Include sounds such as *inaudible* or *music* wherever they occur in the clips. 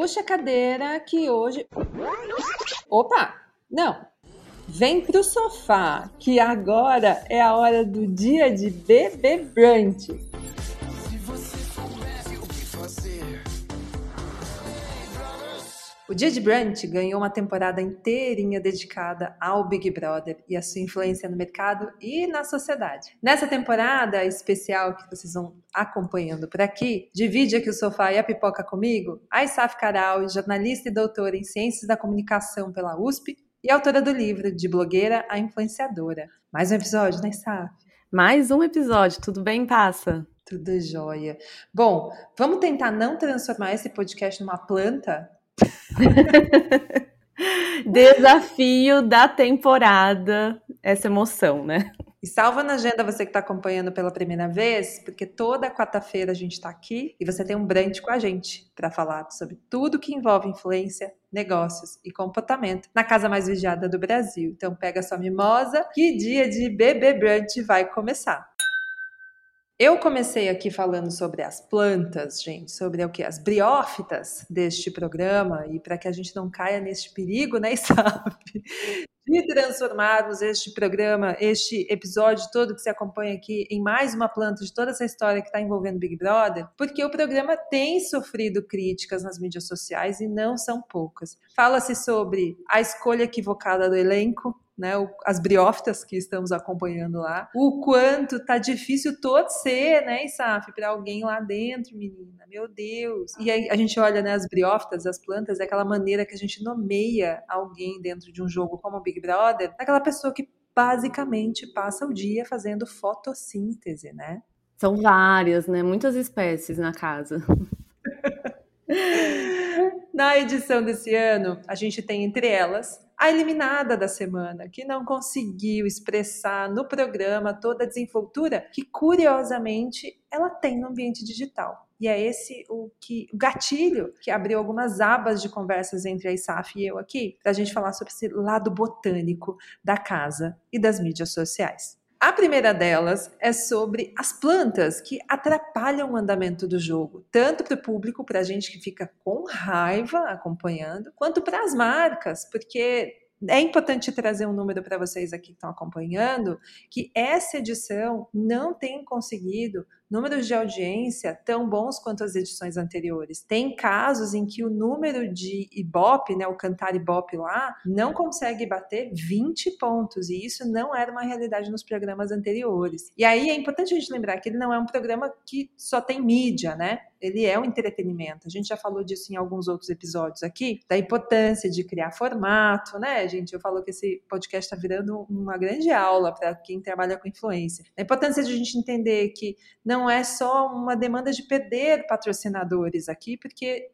Puxa a cadeira que hoje. Opa! Não! Vem pro sofá, que agora é a hora do dia de bebê brunch. O Dia de Brunch ganhou uma temporada inteirinha dedicada ao Big Brother e a sua influência no mercado e na sociedade. Nessa temporada especial que vocês vão acompanhando por aqui, divide aqui o sofá e a pipoca comigo, a Isaf Caral, jornalista e doutora em Ciências da Comunicação pela USP e autora do livro De Blogueira a Influenciadora. Mais um episódio, né, Isaf? Mais um episódio, tudo bem, passa? Tudo jóia. Bom, vamos tentar não transformar esse podcast numa planta *laughs* Desafio da temporada, essa emoção, né? E salva na agenda você que está acompanhando pela primeira vez, porque toda quarta-feira a gente está aqui e você tem um brunch com a gente para falar sobre tudo que envolve influência, negócios e comportamento na casa mais vigiada do Brasil. Então pega sua mimosa que dia de bebê brunch vai começar. Eu comecei aqui falando sobre as plantas, gente, sobre o que as briófitas deste programa e para que a gente não caia neste perigo, né, *laughs* sabe? De transformarmos este programa, este episódio todo que se acompanha aqui em mais uma planta de toda essa história que está envolvendo Big Brother, porque o programa tem sofrido críticas nas mídias sociais e não são poucas. Fala-se sobre a escolha equivocada do elenco, né, as briófitas que estamos acompanhando lá, o quanto tá difícil torcer, né, Isaf, para alguém lá dentro, menina, meu Deus. E aí a gente olha, né, as briófitas, as plantas, é aquela maneira que a gente nomeia alguém dentro de um jogo como o Big Brother, aquela pessoa que basicamente passa o dia fazendo fotossíntese, né? São várias, né, muitas espécies na casa. *laughs* Na edição desse ano, a gente tem entre elas a eliminada da semana, que não conseguiu expressar no programa toda a desenvoltura que, curiosamente, ela tem no ambiente digital. E é esse o que o gatilho que abriu algumas abas de conversas entre a ISAF e eu aqui, para a gente falar sobre esse lado botânico da casa e das mídias sociais. A primeira delas é sobre as plantas que atrapalham o andamento do jogo, tanto para o público, para a gente que fica com raiva acompanhando, quanto para as marcas, porque é importante trazer um número para vocês aqui que estão acompanhando, que essa edição não tem conseguido números de audiência tão bons quanto as edições anteriores. Tem casos em que o número de Ibope, né, o cantar Ibope lá, não consegue bater 20 pontos, e isso não era uma realidade nos programas anteriores. E aí é importante a gente lembrar que ele não é um programa que só tem mídia, né? Ele é um entretenimento. A gente já falou disso em alguns outros episódios aqui, da importância de criar formato, né, gente? Eu falo que esse podcast está virando uma grande aula para quem trabalha com influência. A importância de a gente entender que não é só uma demanda de perder patrocinadores aqui, porque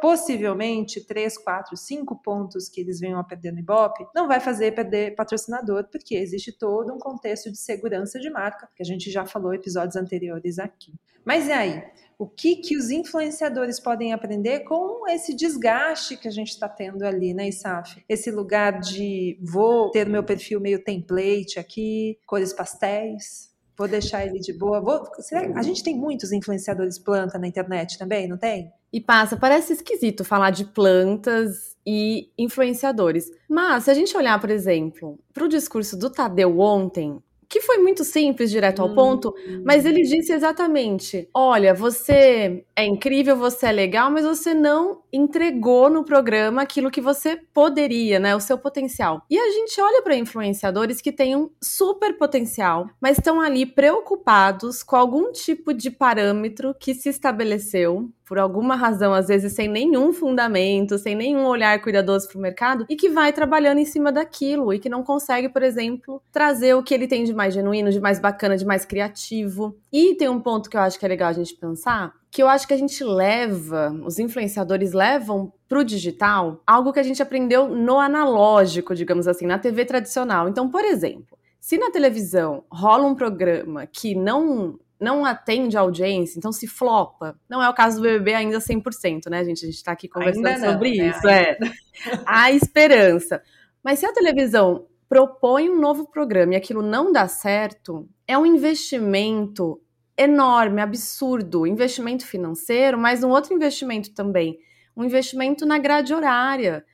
possivelmente 3, 4, 5 pontos que eles venham a perder no Ibope, não vai fazer perder patrocinador, porque existe todo um contexto de segurança de marca, que a gente já falou em episódios anteriores aqui. Mas e aí? O que, que os influenciadores podem aprender com esse desgaste que a gente está tendo ali, né, Isaf? Esse lugar de vou ter meu perfil meio template aqui, cores pastéis, Vou deixar ele de boa. Vou, será, a gente tem muitos influenciadores planta na internet também, não tem? E passa, parece esquisito falar de plantas e influenciadores. Mas se a gente olhar, por exemplo, para o discurso do Tadeu ontem, que foi muito simples, direto ao ponto, mas ele disse exatamente: olha, você é incrível, você é legal, mas você não entregou no programa aquilo que você poderia, né? O seu potencial. E a gente olha para influenciadores que têm um super potencial, mas estão ali preocupados com algum tipo de parâmetro que se estabeleceu por alguma razão, às vezes sem nenhum fundamento, sem nenhum olhar cuidadoso para o mercado, e que vai trabalhando em cima daquilo e que não consegue, por exemplo, trazer o que ele tem de mais genuíno, de mais bacana, de mais criativo. E tem um ponto que eu acho que é legal a gente pensar, que eu acho que a gente leva, os influenciadores levam para o digital algo que a gente aprendeu no analógico, digamos assim, na TV tradicional. Então, por exemplo, se na televisão rola um programa que não não atende a audiência, então se flopa. Não é o caso do BBB ainda 100%, né, gente? A gente está aqui conversando não, sobre né? isso. É. a esperança. Mas se a televisão propõe um novo programa e aquilo não dá certo, é um investimento enorme, absurdo, investimento financeiro, mas um outro investimento também um investimento na grade horária.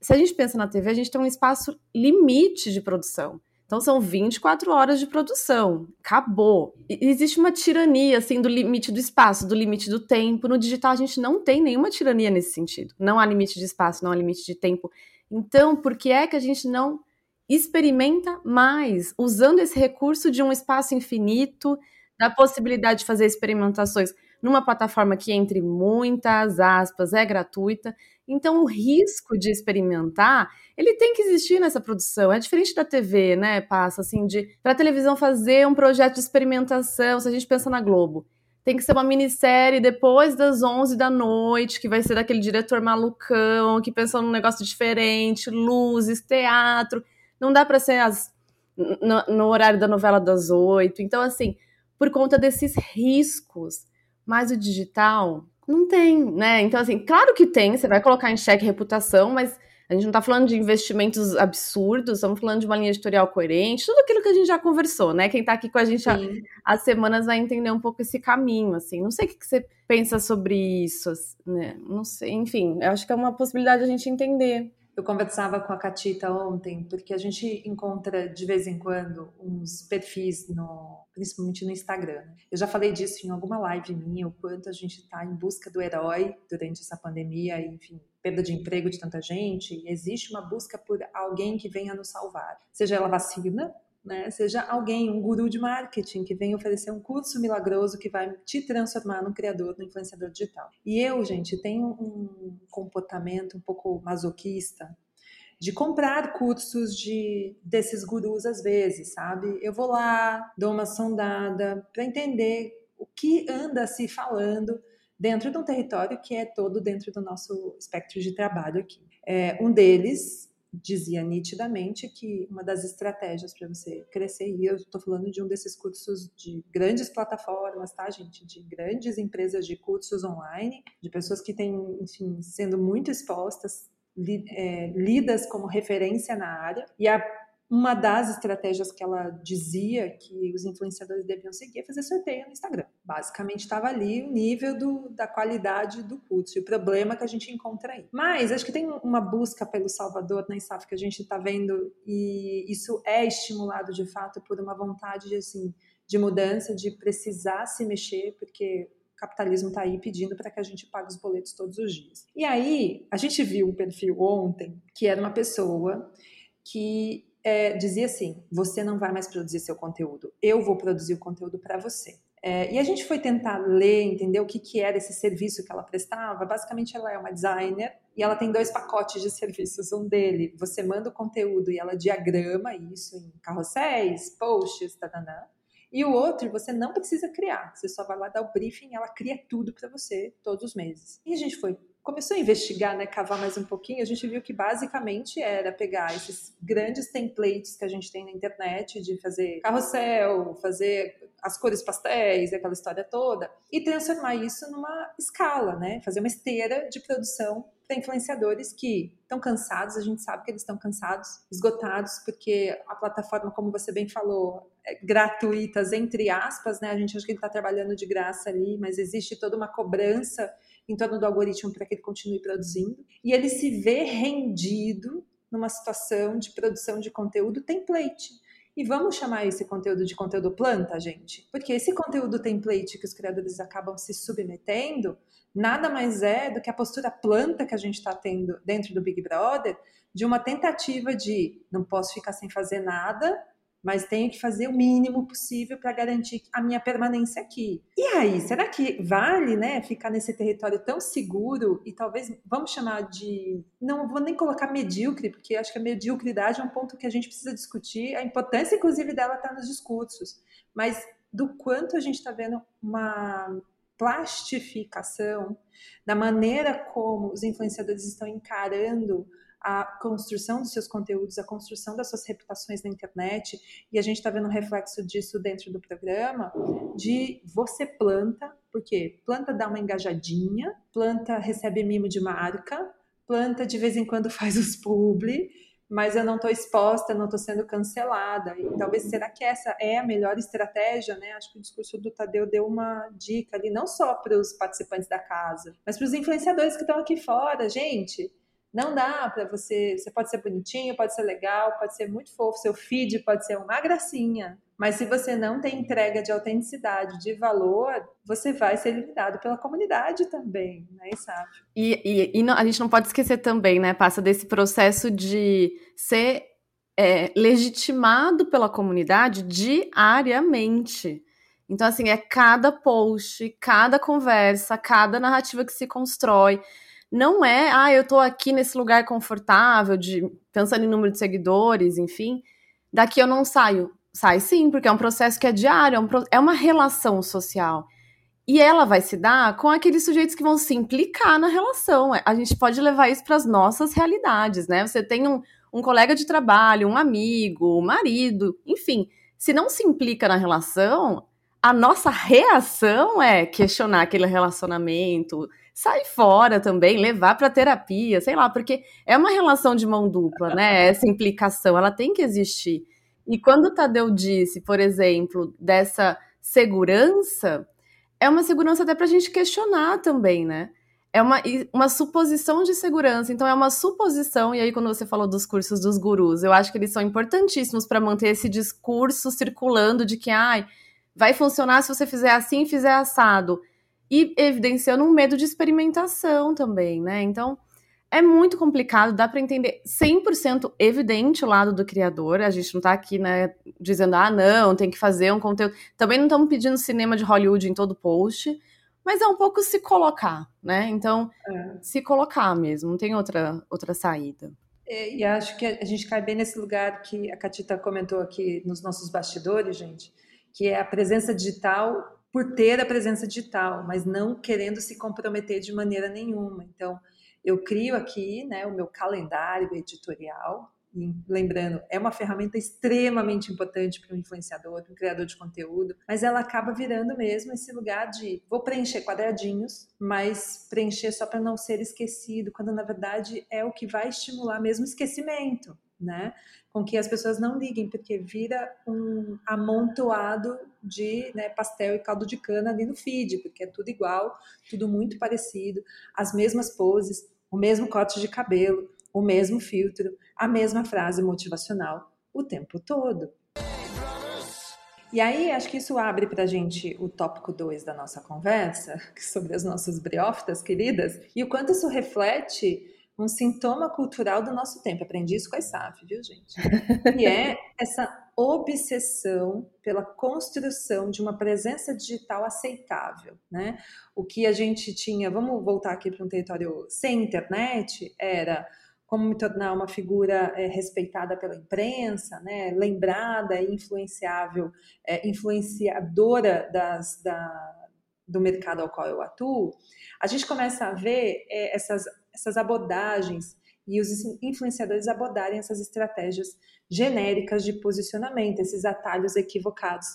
Se a gente pensa na TV, a gente tem um espaço limite de produção. Então são 24 horas de produção. Acabou. E existe uma tirania assim do limite do espaço, do limite do tempo. No digital a gente não tem nenhuma tirania nesse sentido. Não há limite de espaço, não há limite de tempo. Então, por que é que a gente não experimenta mais usando esse recurso de um espaço infinito, da possibilidade de fazer experimentações numa plataforma que entre muitas aspas é gratuita então, o risco de experimentar, ele tem que existir nessa produção. É diferente da TV, né? Passa assim de para a televisão fazer um projeto de experimentação, se a gente pensa na Globo, tem que ser uma minissérie depois das 11 da noite, que vai ser daquele diretor malucão, que pensou num negócio diferente, luzes, teatro. Não dá para ser as, no, no horário da novela das 8. Então, assim, por conta desses riscos. Mas o digital, não tem, né? Então, assim, claro que tem, você vai colocar em xeque reputação, mas a gente não está falando de investimentos absurdos, estamos falando de uma linha editorial coerente, tudo aquilo que a gente já conversou, né? Quem está aqui com a gente há, há, semanas vai entender um pouco esse caminho, assim. Não sei o que, que você pensa sobre isso, né? Não sei, enfim, eu acho que é uma possibilidade a gente entender. Eu conversava com a Catita ontem, porque a gente encontra de vez em quando uns perfis, no, principalmente no Instagram. Eu já falei disso em alguma live minha, o quanto a gente está em busca do herói durante essa pandemia, enfim, perda de emprego de tanta gente. Existe uma busca por alguém que venha nos salvar, seja ela vacina, né? Seja alguém, um guru de marketing que vem oferecer um curso milagroso que vai te transformar num criador, num influenciador digital. E eu, gente, tenho um comportamento um pouco masoquista de comprar cursos de desses gurus às vezes, sabe? Eu vou lá, dou uma sondada para entender o que anda se falando dentro de um território que é todo dentro do nosso espectro de trabalho aqui. É, um deles dizia nitidamente que uma das estratégias para você crescer, e eu estou falando de um desses cursos de grandes plataformas, tá, gente? De grandes empresas de cursos online, de pessoas que têm, enfim, sendo muito expostas, é, lidas como referência na área, e a uma das estratégias que ela dizia que os influenciadores deviam seguir é fazer sorteio no Instagram. Basicamente estava ali o nível do, da qualidade do curso e o problema que a gente encontra aí. Mas acho que tem uma busca pelo Salvador na ISAF que a gente está vendo e isso é estimulado de fato por uma vontade de, assim, de mudança, de precisar se mexer, porque o capitalismo está aí pedindo para que a gente pague os boletos todos os dias. E aí, a gente viu um perfil ontem que era uma pessoa que é, dizia assim: você não vai mais produzir seu conteúdo, eu vou produzir o conteúdo para você. É, e a gente foi tentar ler, entender o que, que era esse serviço que ela prestava. Basicamente, ela é uma designer e ela tem dois pacotes de serviços. Um dele, você manda o conteúdo e ela diagrama isso em carrosséis, posts, tadanã. E o outro, você não precisa criar. Você só vai lá dar o briefing, ela cria tudo para você todos os meses. E a gente foi começou a investigar, né, cavar mais um pouquinho, a gente viu que basicamente era pegar esses grandes templates que a gente tem na internet de fazer carrossel, fazer as cores pastéis, aquela história toda, e transformar isso numa escala, né? Fazer uma esteira de produção para influenciadores que estão cansados, a gente sabe que eles estão cansados, esgotados, porque a plataforma, como você bem falou, é gratuitas, entre aspas, né? A gente acha que ele está trabalhando de graça ali, mas existe toda uma cobrança em torno do algoritmo para que ele continue produzindo. E ele se vê rendido numa situação de produção de conteúdo template. E vamos chamar esse conteúdo de conteúdo planta, gente? Porque esse conteúdo template que os criadores acabam se submetendo nada mais é do que a postura planta que a gente está tendo dentro do Big Brother de uma tentativa de não posso ficar sem fazer nada, mas tenho que fazer o mínimo possível para garantir a minha permanência aqui. E aí, será que vale, né, ficar nesse território tão seguro e talvez vamos chamar de não vou nem colocar medíocre, porque acho que a mediocridade é um ponto que a gente precisa discutir, a importância inclusive dela está nos discursos, mas do quanto a gente está vendo uma plastificação da maneira como os influenciadores estão encarando a construção dos seus conteúdos, a construção das suas reputações na internet, e a gente está vendo um reflexo disso dentro do programa, de você planta, porque planta dá uma engajadinha, planta recebe mimo de marca, planta de vez em quando faz os publi, mas eu não estou exposta, não estou sendo cancelada. E talvez será que essa é a melhor estratégia, né? Acho que o discurso do Tadeu deu uma dica ali, não só para os participantes da casa, mas para os influenciadores que estão aqui fora, gente. Não dá para você. Você pode ser bonitinho, pode ser legal, pode ser muito fofo, seu feed pode ser uma gracinha. Mas se você não tem entrega de autenticidade, de valor, você vai ser eliminado pela comunidade também, né, sabe? E, e, e não, a gente não pode esquecer também, né? Passa desse processo de ser é, legitimado pela comunidade diariamente. Então, assim, é cada post, cada conversa, cada narrativa que se constrói não é, ah, eu tô aqui nesse lugar confortável, de pensando em número de seguidores, enfim, daqui eu não saio. Sai sim, porque é um processo que é diário, é, um, é uma relação social. E ela vai se dar com aqueles sujeitos que vão se implicar na relação. A gente pode levar isso para as nossas realidades, né? Você tem um, um colega de trabalho, um amigo, um marido, enfim. Se não se implica na relação, a nossa reação é questionar aquele relacionamento, sair fora também, levar para terapia, sei lá, porque é uma relação de mão dupla, né? *laughs* Essa implicação, ela tem que existir. E quando o Tadeu disse, por exemplo, dessa segurança, é uma segurança até para a gente questionar também, né? É uma, uma suposição de segurança, então é uma suposição, e aí quando você falou dos cursos dos gurus, eu acho que eles são importantíssimos para manter esse discurso circulando de que, ai, vai funcionar se você fizer assim e fizer assado e evidenciando um medo de experimentação também, né? Então, é muito complicado, dá para entender 100% evidente o lado do criador. A gente não tá aqui, né, dizendo, ah, não, tem que fazer um conteúdo. Também não estamos pedindo cinema de Hollywood em todo post, mas é um pouco se colocar, né? Então, é. se colocar mesmo, não tem outra, outra saída. E, e acho que a gente cai bem nesse lugar que a Catita comentou aqui nos nossos bastidores, gente, que é a presença digital por ter a presença digital, mas não querendo se comprometer de maneira nenhuma. Então, eu crio aqui né, o meu calendário editorial, lembrando, é uma ferramenta extremamente importante para um influenciador, para um criador de conteúdo, mas ela acaba virando mesmo esse lugar de vou preencher quadradinhos, mas preencher só para não ser esquecido, quando na verdade é o que vai estimular mesmo esquecimento, né? com que as pessoas não liguem, porque vira um amontoado de né, pastel e caldo de cana ali no feed, porque é tudo igual, tudo muito parecido, as mesmas poses, o mesmo corte de cabelo, o mesmo filtro, a mesma frase motivacional o tempo todo. E aí, acho que isso abre para a gente o tópico 2 da nossa conversa, sobre as nossas briófitas queridas, e o quanto isso reflete um sintoma cultural do nosso tempo. Aprendi isso com a ISAF, viu, gente? *laughs* E é essa obsessão pela construção de uma presença digital aceitável, né? O que a gente tinha, vamos voltar aqui para um território sem internet, era como me tornar uma figura é, respeitada pela imprensa, né, lembrada e influenciável, é, influenciadora das, da, do mercado ao qual eu atuo, a gente começa a ver é, essas essas abordagens e os influenciadores abordarem essas estratégias genéricas de posicionamento, esses atalhos equivocados,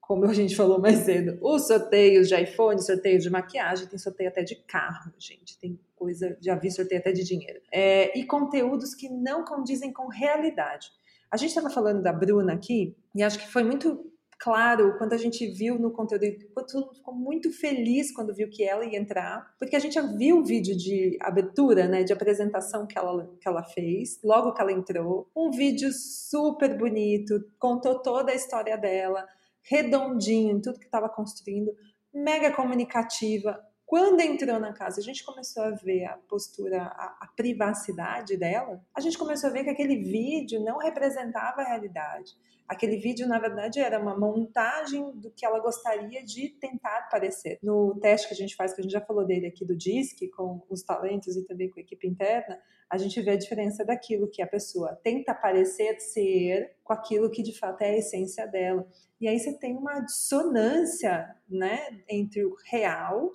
como a gente falou mais cedo. Os sorteios de iPhone, sorteio de maquiagem, tem sorteio até de carro, gente, tem coisa, já vi sorteio até de dinheiro. É, e conteúdos que não condizem com realidade. A gente estava falando da Bruna aqui, e acho que foi muito claro quando a gente viu no conteúdo, todo mundo ficou muito feliz quando viu que ela ia entrar, porque a gente já viu o vídeo de abertura, né, de apresentação que ela, que ela fez, logo que ela entrou, um vídeo super bonito, contou toda a história dela, redondinho, tudo que estava construindo, mega comunicativa, quando entrou na casa, a gente começou a ver a postura, a, a, privacidade dela, a gente começou a ver que aquele vídeo não representava a realidade. Aquele vídeo, na verdade, era uma montagem do que ela gostaria de tentar parecer. No teste que a gente faz, que a gente já falou dele aqui do DISC, com os talentos e também com a equipe interna, a gente vê a diferença daquilo que a pessoa tenta parecer ser com aquilo que de fato é a essência dela. E aí você tem uma dissonância né, entre o real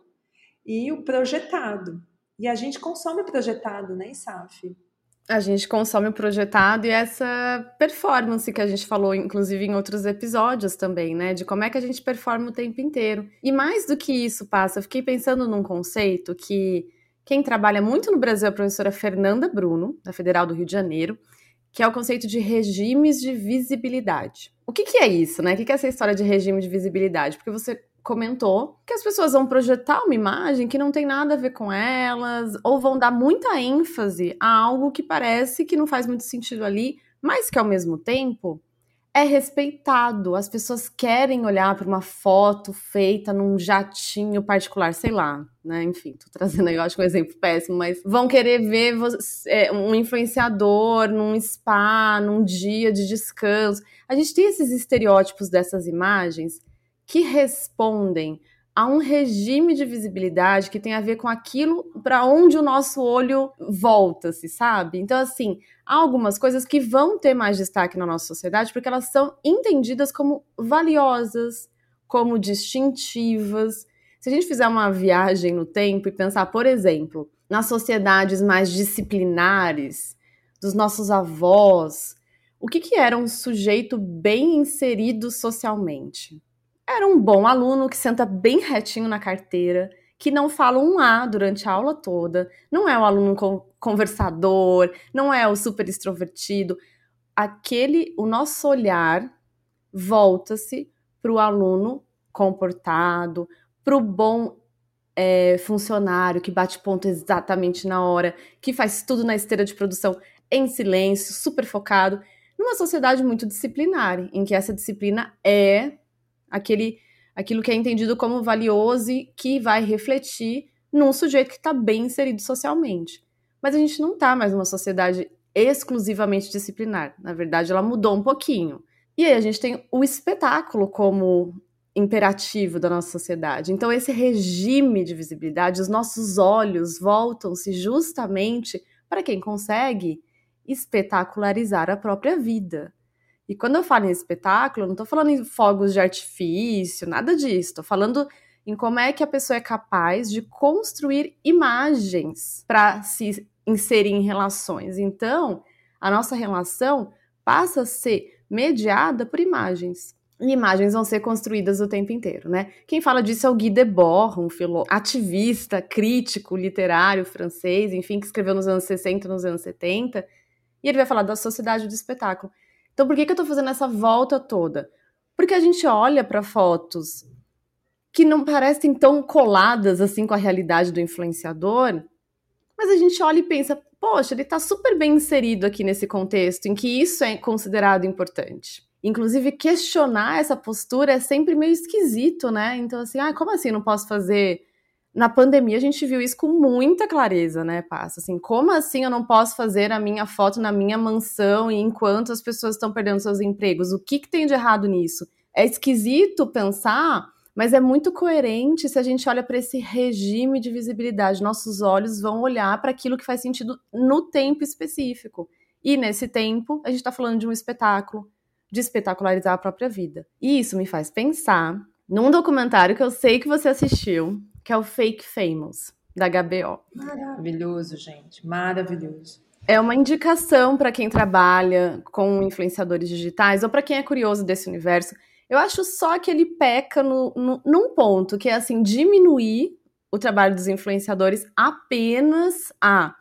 e o projetado. E a gente consome projetado, né, Isaf? A gente consome o projetado e essa performance que a gente falou, inclusive, em outros episódios também, né? De como é que a gente performa o tempo inteiro. E mais do que isso, passa, eu fiquei pensando num conceito que quem trabalha muito no Brasil é a professora Fernanda Bruno, da Federal do Rio de Janeiro, que é o conceito de regimes de visibilidade. O que, que é isso, né? O que, que é essa história de regime de visibilidade? Porque você comentou que as pessoas vão projetar uma imagem que não tem nada a ver com elas, ou vão dar muita ênfase a algo que parece que não faz muito sentido ali, mas que ao mesmo tempo é respeitado. As pessoas querem olhar para uma foto feita num jatinho particular, sei lá, né? Enfim, tô trazendo aí, eu acho um exemplo péssimo, mas vão querer ver você, é, um influenciador num spa, num dia de descanso. A gente tem esses estereótipos dessas imagens que respondem a um regime de visibilidade que tem a ver com aquilo para onde o nosso olho volta-se, sabe? Então, assim, há algumas coisas que vão ter mais destaque na nossa sociedade porque elas são entendidas como valiosas, como distintivas. Se a gente fizer uma viagem no tempo e pensar, por exemplo, nas sociedades mais disciplinares dos nossos avós, o que, que era um sujeito bem inserido socialmente? Era um bom aluno que senta bem retinho na carteira, que não fala um A durante a aula toda, não é o aluno conversador, não é o super extrovertido. Aquele, o nosso olhar volta-se para o aluno comportado, para o bom é, funcionário que bate ponto exatamente na hora, que faz tudo na esteira de produção em silêncio, super focado, numa sociedade muito disciplinar, em que essa disciplina é aquele, aquilo que é entendido como valioso e que vai refletir num sujeito que está bem inserido socialmente. Mas a gente não está mais numa sociedade exclusivamente disciplinar. Na verdade, ela mudou um pouquinho. E aí a gente tem o espetáculo como imperativo da nossa sociedade. Então, esse regime de visibilidade, os nossos olhos voltam-se justamente para quem consegue espetacularizar a própria vida. E quando eu falo em espetáculo, não estou falando em fogos de artifício, nada disso. Estou falando em como é que a pessoa é capaz de construir imagens para se inserir em relações. Então, a nossa relação passa a ser mediada por imagens. E imagens vão ser construídas o tempo inteiro, né? Quem fala disso é o Guy Debord, um filo ativista, crítico, literário francês, enfim, que escreveu nos anos 60, nos anos 70, e ele vai falar da sociedade do espetáculo. Então, por que, que eu tô fazendo essa volta toda? Porque a gente olha para fotos que não parecem tão coladas assim com a realidade do influenciador, mas a gente olha e pensa, poxa, ele tá super bem inserido aqui nesse contexto em que isso é considerado importante. Inclusive, questionar essa postura é sempre meio esquisito, né? Então, assim, ah, como assim não posso fazer na pandemia a gente viu isso com muita clareza, né, Passa? Assim, como assim eu não posso fazer a minha foto na minha mansão e enquanto as pessoas estão perdendo seus empregos? O que, que tem de errado nisso? É esquisito pensar, mas é muito coerente se a gente olha para esse regime de visibilidade. Nossos olhos vão olhar para aquilo que faz sentido no tempo específico. E nesse tempo, a gente está falando de um espetáculo, de espetacularizar a própria vida. E isso me faz pensar num documentário que eu sei que você assistiu, que é o Fake Famous, da HBO. Maravilhoso, gente, maravilhoso. É uma indicação para quem trabalha com influenciadores digitais ou para quem é curioso desse universo. Eu acho só que ele peca no, no, num ponto, que é assim, diminuir o trabalho dos influenciadores apenas a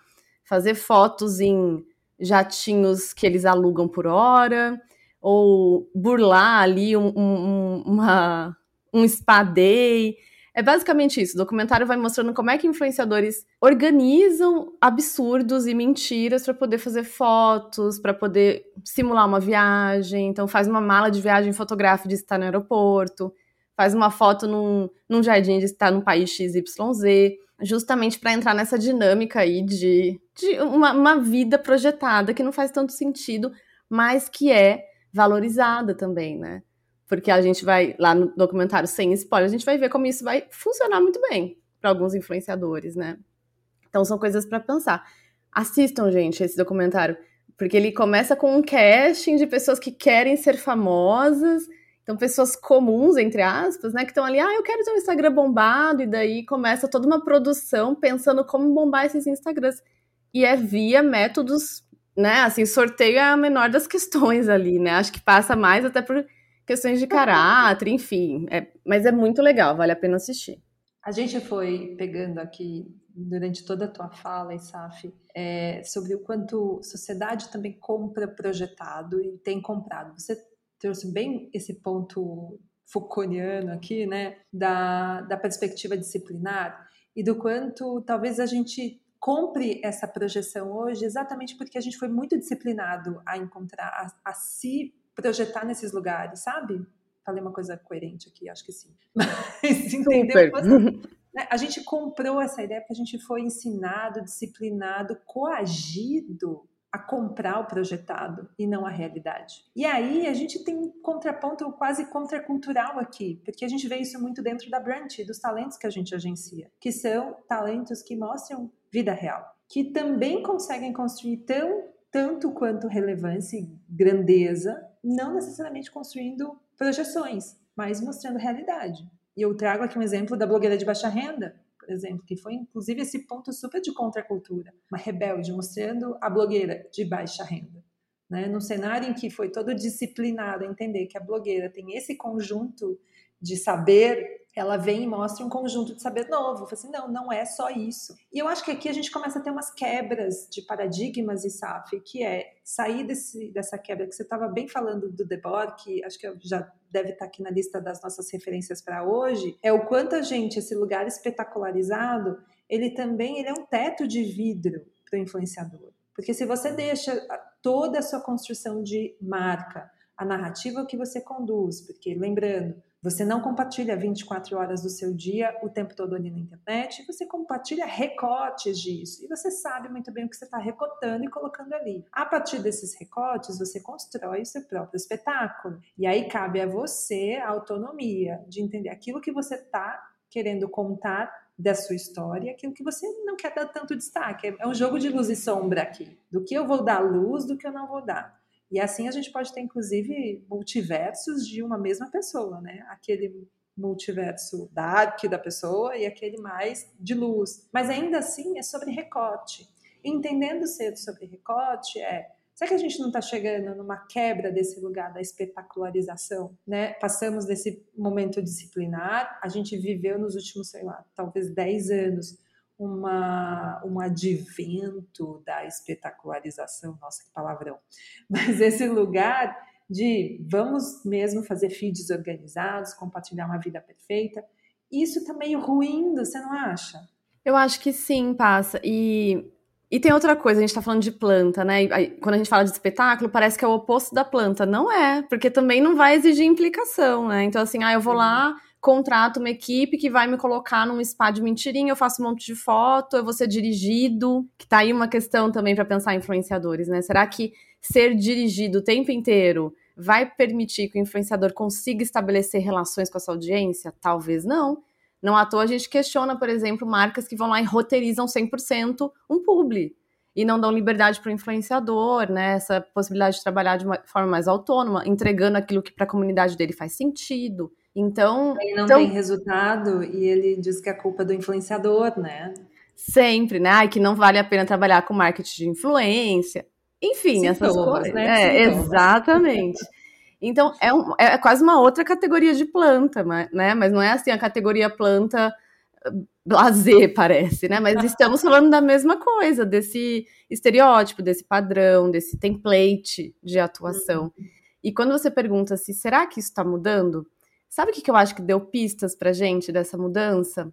fazer fotos em jatinhos que eles alugam por hora, ou burlar ali um, um, uma, um spa day. É basicamente isso. O documentário vai mostrando como é que influenciadores organizam absurdos e mentiras para poder fazer fotos, para poder simular uma viagem. Então, faz uma mala de viagem fotográfica de estar no aeroporto, faz uma foto num, num jardim de estar no país XYZ, justamente para entrar nessa dinâmica aí de, de uma, uma vida projetada que não faz tanto sentido, mas que é valorizada também, né? Porque a gente vai lá no documentário sem spoiler, a gente vai ver como isso vai funcionar muito bem para alguns influenciadores, né? Então são coisas para pensar. Assistam, gente, esse documentário, porque ele começa com um casting de pessoas que querem ser famosas, então pessoas comuns, entre aspas, né, que estão ali, ah, eu quero ter um Instagram bombado, e daí começa toda uma produção pensando como bombar esses Instagrams. E é via métodos, né, assim, sorteio é a menor das questões ali, né? Acho que passa mais até por questões de caráter, enfim. É, mas é muito legal, vale a pena assistir. A gente foi pegando aqui durante toda a tua fala, Isaf, é, sobre o quanto sociedade também compra projetado e tem comprado. Você trouxe bem esse ponto Foucaultiano aqui, né, da, da perspectiva disciplinar e do quanto talvez a gente compre essa projeção hoje exatamente porque a gente foi muito disciplinado a encontrar, a, a se projetar nesses lugares, sabe? Falei uma coisa coerente aqui, acho que sim. *laughs* Mas entendeu? *laughs* Né, a gente comprou essa ideia porque a gente foi ensinado, disciplinado, coagido a comprar o projetado e não a realidade. E aí a gente tem um contraponto quase contracultural aqui, porque a gente vê isso muito dentro da Brand, dos talentos que a gente agencia, que são talentos que mostram vida real, que também conseguem construir tão tanto quanto relevância e grandeza, não necessariamente construindo projeções, mas mostrando realidade. E eu trago aqui um exemplo da blogueira de baixa renda, por exemplo, que foi inclusive esse ponto super de contracultura, uma rebelde mostrando a blogueira de baixa renda. Né? Num cenário em que foi todo disciplinado a entender que a blogueira tem esse conjunto de saber ela vem e mostra um conjunto de saber novo. Eu assim, não, não é só isso. E eu acho que aqui a gente começa a ter umas quebras de paradigmas e SAF, que é sair desse, dessa quebra que você estava bem falando do Debord, que acho que já deve estar aqui na lista das nossas referências para hoje, é o quanto a gente, esse lugar espetacularizado, ele também ele é um teto de vidro para o influenciador. Porque se você deixa toda a sua construção de marca, a narrativa que você conduz, porque lembrando, você não compartilha 24 horas do seu dia o tempo todo ali na internet, você compartilha recortes disso. E você sabe muito bem o que você está recotando e colocando ali. A partir desses recortes, você constrói o seu próprio espetáculo. E aí cabe a você a autonomia de entender aquilo que você está querendo contar da sua história, aquilo que você não quer dar tanto destaque. É um jogo de luz e sombra aqui. Do que eu vou dar luz, do que eu não vou dar. E assim a gente pode ter, inclusive, multiversos de uma mesma pessoa, né? Aquele multiverso dark da pessoa e aquele mais de luz. Mas ainda assim é sobre recorte. Entendendo ser sobre recorte é Será que a gente não está chegando numa quebra desse lugar da espetacularização? Né? Passamos desse momento disciplinar, a gente viveu nos últimos, sei lá, talvez 10 anos, uma, um advento da espetacularização, nossa, que palavrão, *laughs* mas esse lugar de vamos mesmo fazer feeds organizados, compartilhar uma vida perfeita, isso está meio ruindo, você não acha? Eu acho que sim, passa. E, e tem outra coisa, a gente está falando de planta, né? Quando a gente fala de espetáculo, parece que é o oposto da planta. Não é, porque também não vai exigir implicação, né? Então, assim, ah, eu vou lá, contrato uma equipe que vai me colocar num spa de mentirinha, eu faço um monte de foto, eu vou ser dirigido, que tá aí uma questão também para pensar influenciadores, né? Será que ser dirigido o tempo inteiro vai permitir que o influenciador consiga estabelecer relações com a sua audiência? Talvez não. Não à toa a gente questiona, por exemplo, marcas que vão lá e roteirizam 100% um publi e não dão liberdade para o influenciador, né? Essa possibilidade de trabalhar de uma forma mais autônoma, entregando aquilo que para a comunidade dele faz sentido. Então. Ele não então, tem resultado e ele diz que é culpa do influenciador, né? Sempre, né? Ai, que não vale a pena trabalhar com marketing de influência. Enfim, Sintomas, essas coisas. Né? É, exatamente. Então, é, um, é quase uma outra categoria de planta, né? Mas não é assim a categoria planta lazer, parece, né? Mas estamos falando da mesma coisa, desse estereótipo, desse padrão, desse template de atuação. Uhum. E quando você pergunta se será que isso está mudando, Sabe o que, eu acho que deu pistas pra gente dessa mudança?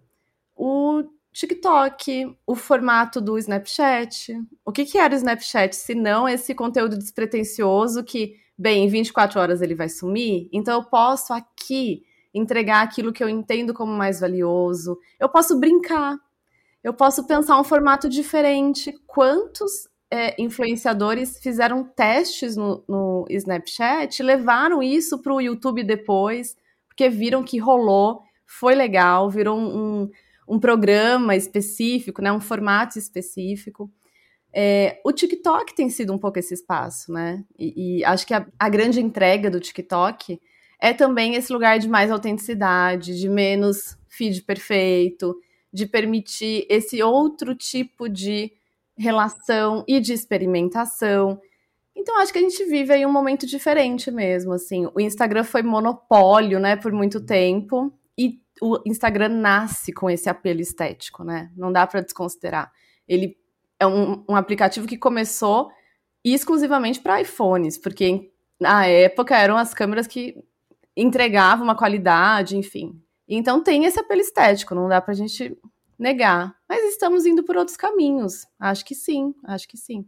O TikTok, o formato do Snapchat. O que, que era o Snapchat se não esse conteúdo despretensioso que, bem, em 24 horas ele vai sumir? Então eu posso aqui entregar aquilo que eu entendo como mais valioso. Eu posso brincar. Eu posso pensar um formato diferente. Quantos é, influenciadores fizeram testes no, no Snapchat, levaram isso para o YouTube depois? Porque viram que rolou, foi legal, virou um, um, programa específico, né, um formato específico. É, o TikTok tem sido um pouco esse espaço, né? E, e acho que a, a, grande entrega do TikTok é também esse lugar de mais autenticidade, de menos feed perfeito, de permitir esse outro tipo de relação e de experimentação. Então acho que a gente vive aí um momento diferente mesmo, assim. O Instagram foi monopólio, né, por muito tempo e o Instagram nasce com esse apelo estético, né? Não dá para desconsiderar. Ele é um, um aplicativo que começou exclusivamente para iPhones, porque na época eram as câmeras que entregavam uma qualidade, enfim. Então tem esse apelo estético, não dá pra gente negar. Mas estamos indo por outros caminhos. Acho que sim, acho que sim.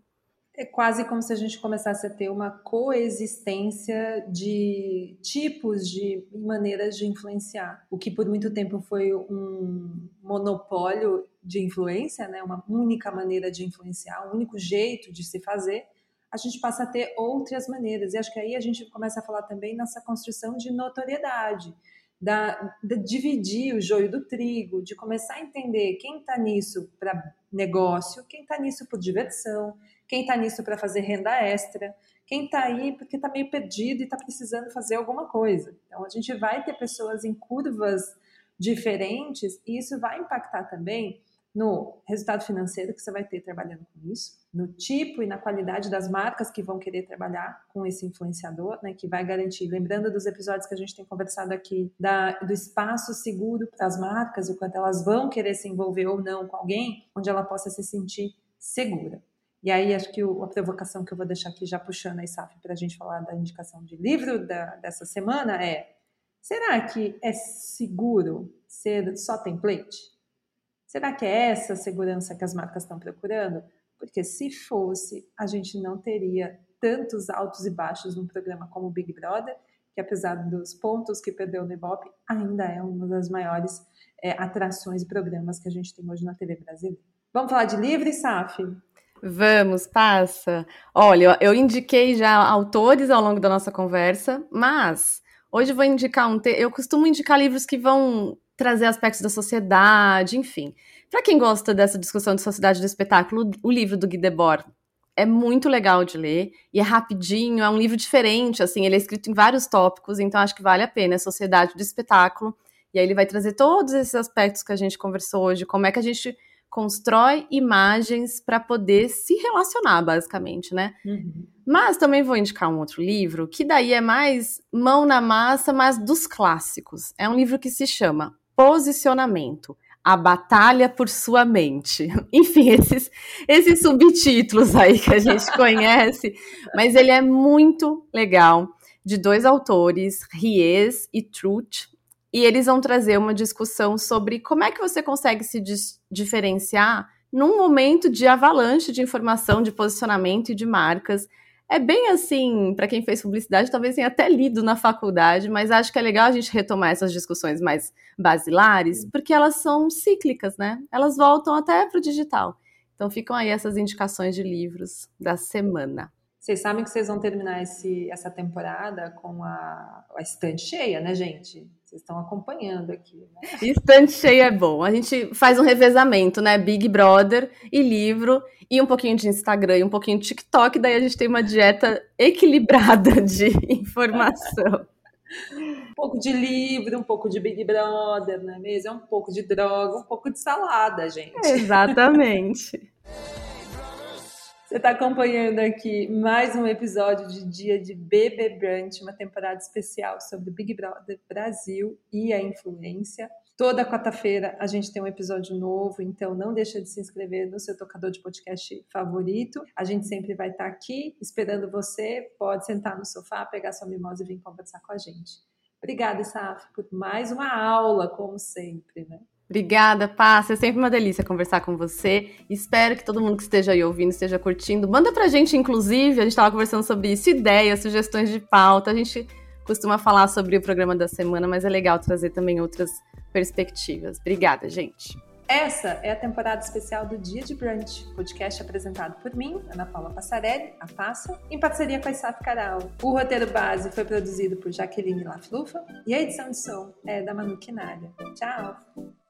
É quase como se a gente começasse a ter uma coexistência de tipos de maneiras de influenciar. O que por muito tempo foi um monopólio de influência, né? uma única maneira de influenciar, um único jeito de se fazer, a gente passa a ter outras maneiras. E acho que aí a gente começa a falar também nessa construção de notoriedade da, de dividir o joio do trigo, de começar a entender quem está nisso para negócio, quem está nisso por diversão, quem está nisso para fazer renda extra, quem está aí porque está meio perdido e está precisando fazer alguma coisa. Então a gente vai ter pessoas em curvas diferentes e isso vai impactar também no resultado financeiro que você vai ter trabalhando com isso, no tipo e na qualidade das marcas que vão querer trabalhar com esse influenciador, né, que vai garantir, lembrando dos episódios que a gente tem conversado aqui, da, do espaço seguro para as marcas, o quanto elas vão querer se envolver ou não com alguém, onde ela possa se sentir segura. E aí, acho que o, a provocação que eu vou deixar aqui, já puxando a ISAF para a gente falar da indicação de livro da, dessa semana é: será que é seguro ser só template? Será que é essa a segurança que as marcas estão procurando? Porque se fosse, a gente não teria tantos altos e baixos num programa como o Big Brother, que apesar dos pontos que perdeu no Ibope, ainda é uma das maiores é, atrações e programas que a gente tem hoje na TV brasileira. Vamos falar de livre, Saf? Vamos, passa. Olha, eu indiquei já autores ao longo da nossa conversa, mas hoje vou indicar um. Te... Eu costumo indicar livros que vão trazer aspectos da sociedade, enfim. Para quem gosta dessa discussão de sociedade do espetáculo, o livro do Guy Debord é muito legal de ler e é rapidinho, é um livro diferente, assim, ele é escrito em vários tópicos, então acho que vale a pena, é Sociedade do Espetáculo, e aí ele vai trazer todos esses aspectos que a gente conversou hoje, como é que a gente constrói imagens para poder se relacionar, basicamente, né? Uhum. Mas também vou indicar um outro livro, que daí é mais mão na massa, mas dos clássicos. É um livro que se chama Posicionamento. A Batalha por Sua Mente. *laughs* Enfim, esses, esses subtítulos aí que a gente *laughs* conhece, mas ele é muito legal, de dois autores, Ries e Truth, e eles vão trazer uma discussão sobre como é que você consegue se diferenciar num momento de avalanche de informação, de posicionamento e de marcas é bem assim, para quem fez publicidade, talvez tenha até lido na faculdade, mas acho que é legal a gente retomar essas discussões mais basilares, porque elas são cíclicas, né? Elas voltam até para o digital. Então ficam aí essas indicações de livros da semana. Vocês sabem que vocês vão terminar esse, essa temporada com a, a estante cheia, né, gente? Vocês estão acompanhando aqui. Né? *laughs* Estante cheia é bom. A gente faz um revezamento, né? Big Brother e livro, e um pouquinho de Instagram e um pouquinho de TikTok. Daí a gente tem uma dieta equilibrada *laughs* de informação. *laughs* um pouco de livro, um pouco de Big Brother, não é mesmo? É um pouco de droga, um pouco de salada, gente. Exatamente. Você está acompanhando aqui mais um episódio de Dia de Bebê Brunch, uma temporada especial sobre Big Brother Brasil e a influência. Toda quarta-feira a gente tem um episódio novo, então não deixa de se inscrever no seu tocador de podcast favorito. A gente sempre vai estar aqui esperando você. Pode sentar no sofá, pegar sua mimosa e vir conversar com a gente. Obrigada, Saf, por mais uma aula, como sempre, né? Obrigada, Passa. É sempre uma delícia conversar com você. Espero que todo mundo que esteja aí ouvindo esteja curtindo. Manda pra gente, inclusive, a gente estava conversando sobre isso, ideias, sugestões de pauta. A gente costuma falar sobre o programa da semana, mas é legal trazer também outras perspectivas. Obrigada, gente. Essa é a temporada especial do Dia de Brunch, podcast apresentado por mim, Ana Paula Passarelli, a Passa, em parceria com a Isaf Caral. O roteiro base foi produzido por Jaqueline Laflufa e a edição de som é da Manu Quinalha. Tchau!